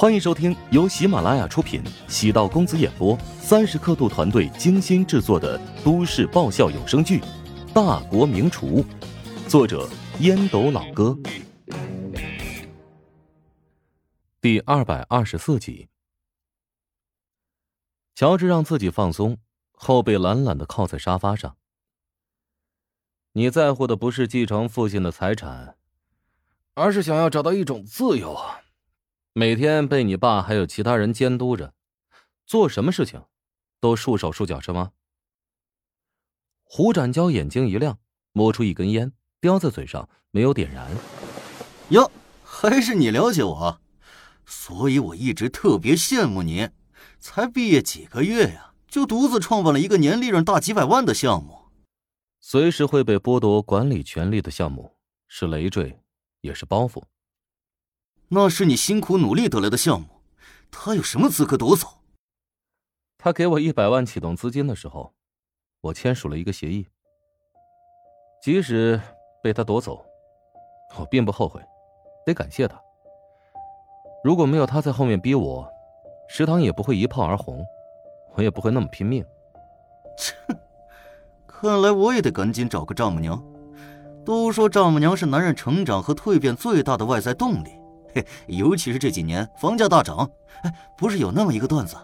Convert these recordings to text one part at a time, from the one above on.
欢迎收听由喜马拉雅出品、喜道公子演播、三十刻度团队精心制作的都市爆笑有声剧《大国名厨》，作者烟斗老哥，第二百二十四集。乔治让自己放松，后背懒懒的靠在沙发上。你在乎的不是继承父亲的财产，而是想要找到一种自由。每天被你爸还有其他人监督着，做什么事情都束手束脚是吗？胡展娇眼睛一亮，摸出一根烟，叼在嘴上，没有点燃。哟，还是你了解我，所以我一直特别羡慕你。才毕业几个月呀，就独自创办了一个年利润大几百万的项目。随时会被剥夺管理权利的项目，是累赘，也是包袱。那是你辛苦努力得来的项目，他有什么资格夺走？他给我一百万启动资金的时候，我签署了一个协议。即使被他夺走，我并不后悔，得感谢他。如果没有他在后面逼我，食堂也不会一炮而红，我也不会那么拼命。切，看来我也得赶紧找个丈母娘。都说丈母娘是男人成长和蜕变最大的外在动力。嘿，尤其是这几年房价大涨，哎，不是有那么一个段子，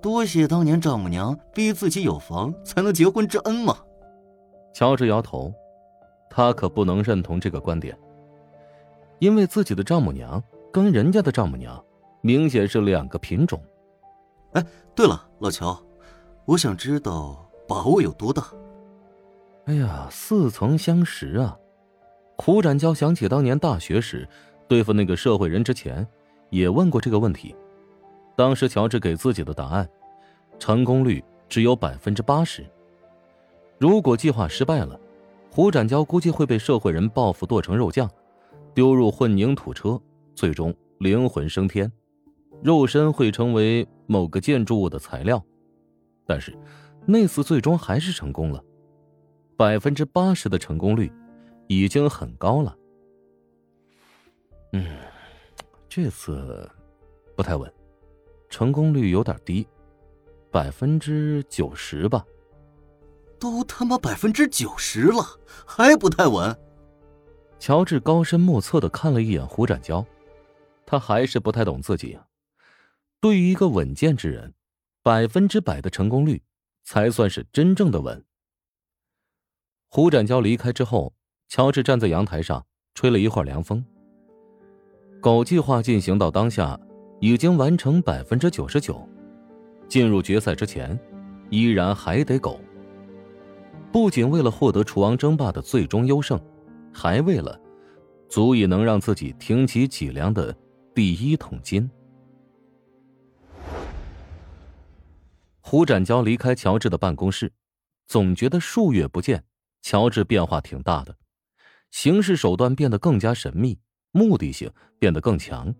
多谢当年丈母娘逼自己有房才能结婚之恩吗？乔治摇头，他可不能认同这个观点，因为自己的丈母娘跟人家的丈母娘明显是两个品种。哎，对了，老乔，我想知道把握有多大？哎呀，似曾相识啊！胡展娇想起当年大学时。对付那个社会人之前，也问过这个问题。当时乔治给自己的答案，成功率只有百分之八十。如果计划失败了，胡展娇估计会被社会人报复剁成肉酱，丢入混凝土车，最终灵魂升天，肉身会成为某个建筑物的材料。但是，那次最终还是成功了，百分之八十的成功率，已经很高了。嗯，这次不太稳，成功率有点低，百分之九十吧。都他妈百分之九十了，还不太稳？乔治高深莫测的看了一眼胡展娇，他还是不太懂自己。对于一个稳健之人，百分之百的成功率才算是真正的稳。胡展娇离开之后，乔治站在阳台上吹了一会儿凉风。狗计划进行到当下，已经完成百分之九十九。进入决赛之前，依然还得狗。不仅为了获得厨王争霸的最终优胜，还为了足以能让自己挺起脊梁的第一桶金。胡展娇离开乔治的办公室，总觉得数月不见，乔治变化挺大的，行事手段变得更加神秘。目的性变得更强。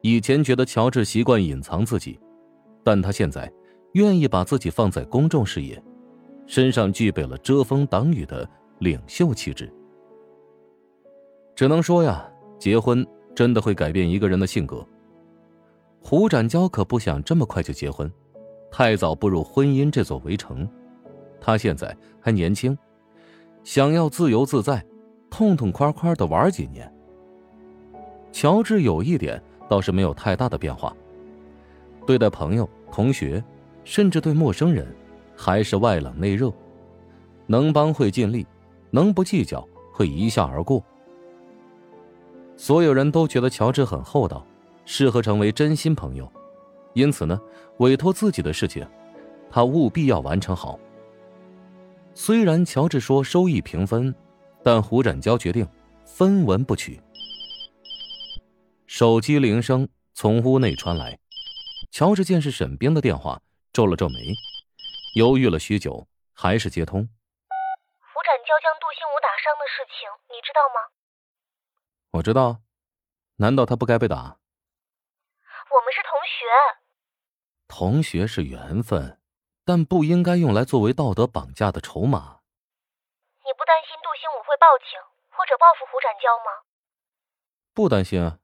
以前觉得乔治习惯隐藏自己，但他现在愿意把自己放在公众视野，身上具备了遮风挡雨的领袖气质。只能说呀，结婚真的会改变一个人的性格。胡展娇可不想这么快就结婚，太早步入婚姻这座围城。他现在还年轻，想要自由自在，痛痛快快的玩几年。乔治有一点倒是没有太大的变化，对待朋友、同学，甚至对陌生人，还是外冷内热，能帮会尽力，能不计较会一笑而过。所有人都觉得乔治很厚道，适合成为真心朋友，因此呢，委托自己的事情，他务必要完成好。虽然乔治说收益平分，但胡展娇决定分文不取。手机铃声从屋内传来，乔治见是沈冰的电话，皱了皱眉，犹豫了许久，还是接通。胡展娇将杜兴武打伤的事情，你知道吗？我知道，难道他不该被打？我们是同学。同学是缘分，但不应该用来作为道德绑架的筹码。你不担心杜兴武会报警或者报复胡展娇吗？不担心啊。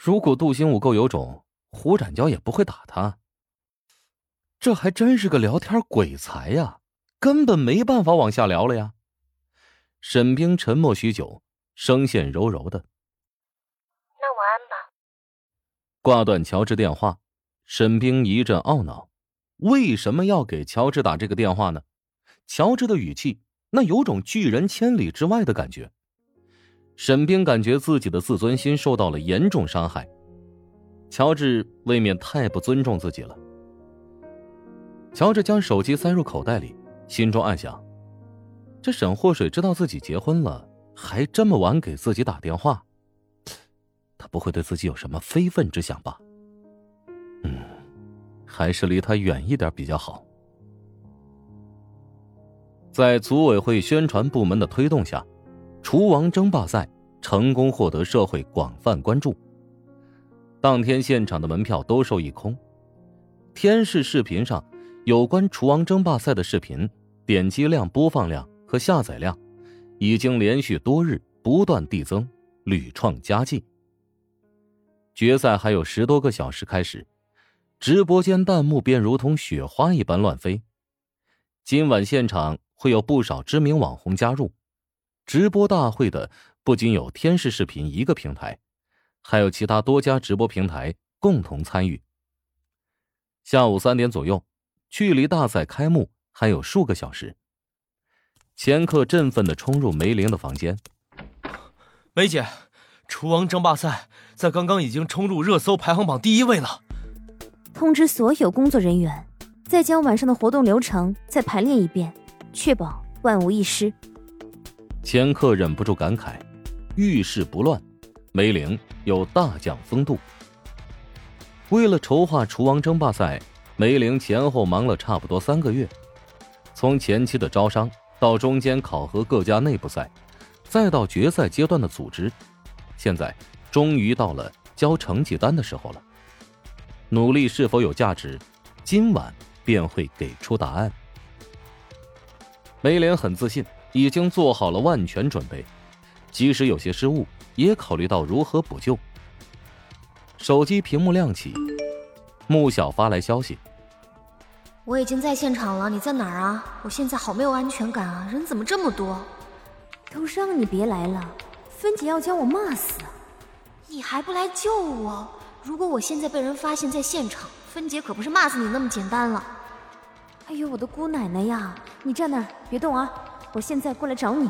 如果杜兴武够有种，胡展娇也不会打他。这还真是个聊天鬼才呀，根本没办法往下聊了呀。沈冰沉默许久，声线柔柔的：“那晚安吧。”挂断乔治电话，沈冰一阵懊恼：为什么要给乔治打这个电话呢？乔治的语气那有种拒人千里之外的感觉。沈冰感觉自己的自尊心受到了严重伤害，乔治未免太不尊重自己了。乔治将手机塞入口袋里，心中暗想：这沈祸水知道自己结婚了，还这么晚给自己打电话，他不会对自己有什么非分之想吧？嗯，还是离他远一点比较好。在组委会宣传部门的推动下，厨王争霸赛成功获得社会广泛关注。当天现场的门票都售一空，天视视频上有关厨王争霸赛的视频点击量、播放量和下载量，已经连续多日不断递增，屡创佳绩。决赛还有十多个小时开始，直播间弹幕便如同雪花一般乱飞。今晚现场。会有不少知名网红加入，直播大会的不仅有天视视频一个平台，还有其他多家直播平台共同参与。下午三点左右，距离大赛开幕还有数个小时。钱克振奋的冲入梅玲的房间：“梅姐，厨王争霸赛在刚刚已经冲入热搜排行榜第一位了。通知所有工作人员，再将晚上的活动流程再排练一遍。”确保万无一失。前客忍不住感慨：“遇事不乱，梅玲有大将风度。”为了筹划厨王争霸赛，梅玲前后忙了差不多三个月，从前期的招商到中间考核各家内部赛，再到决赛阶段的组织，现在终于到了交成绩单的时候了。努力是否有价值，今晚便会给出答案。梅莲很自信，已经做好了万全准备，即使有些失误，也考虑到如何补救。手机屏幕亮起，穆小发来消息：“我已经在现场了，你在哪儿啊？我现在好没有安全感啊！人怎么这么多？都让你别来了，芬姐要将我骂死！你还不来救我？如果我现在被人发现在现场，芬姐可不是骂死你那么简单了。”哎呦，我的姑奶奶呀！你站那儿别动啊，我现在过来找你。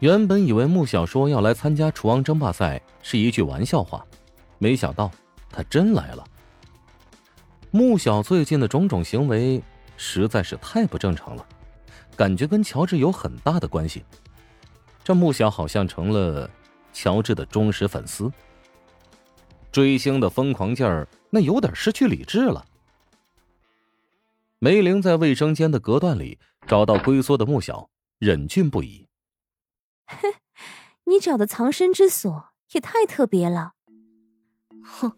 原本以为穆小说要来参加厨王争霸赛是一句玩笑话，没想到他真来了。穆小最近的种种行为实在是太不正常了，感觉跟乔治有很大的关系。这穆小好像成了乔治的忠实粉丝，追星的疯狂劲儿那有点失去理智了。梅玲在卫生间的隔断里找到龟缩的穆小，忍俊不已。哼，你找的藏身之所也太特别了。哼，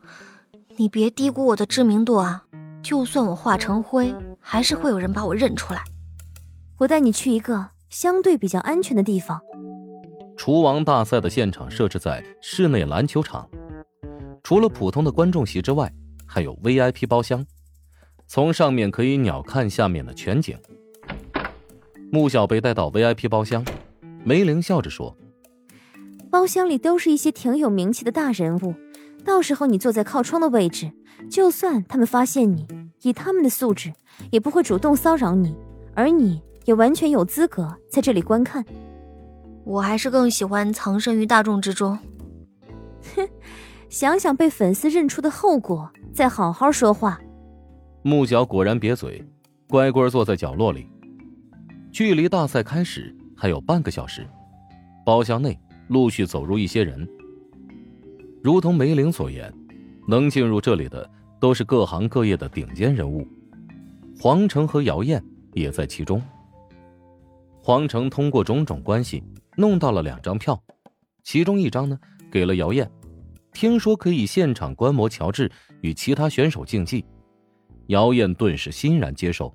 你别低估我的知名度啊！就算我化成灰，还是会有人把我认出来。我带你去一个相对比较安全的地方。厨王大赛的现场设置在室内篮球场，除了普通的观众席之外，还有 VIP 包厢。从上面可以鸟瞰下面的全景。穆小被带到 VIP 包厢，梅玲笑着说：“包厢里都是一些挺有名气的大人物，到时候你坐在靠窗的位置，就算他们发现你，以他们的素质，也不会主动骚扰你，而你也完全有资格在这里观看。我还是更喜欢藏身于大众之中。哼，想想被粉丝认出的后果，再好好说话。”穆小果然瘪嘴，乖乖坐在角落里。距离大赛开始还有半个小时，包厢内陆续走入一些人。如同梅玲所言，能进入这里的都是各行各业的顶尖人物。黄成和姚燕也在其中。黄成通过种种关系弄到了两张票，其中一张呢给了姚燕，听说可以现场观摩乔治与其他选手竞技。姚燕顿时欣然接受。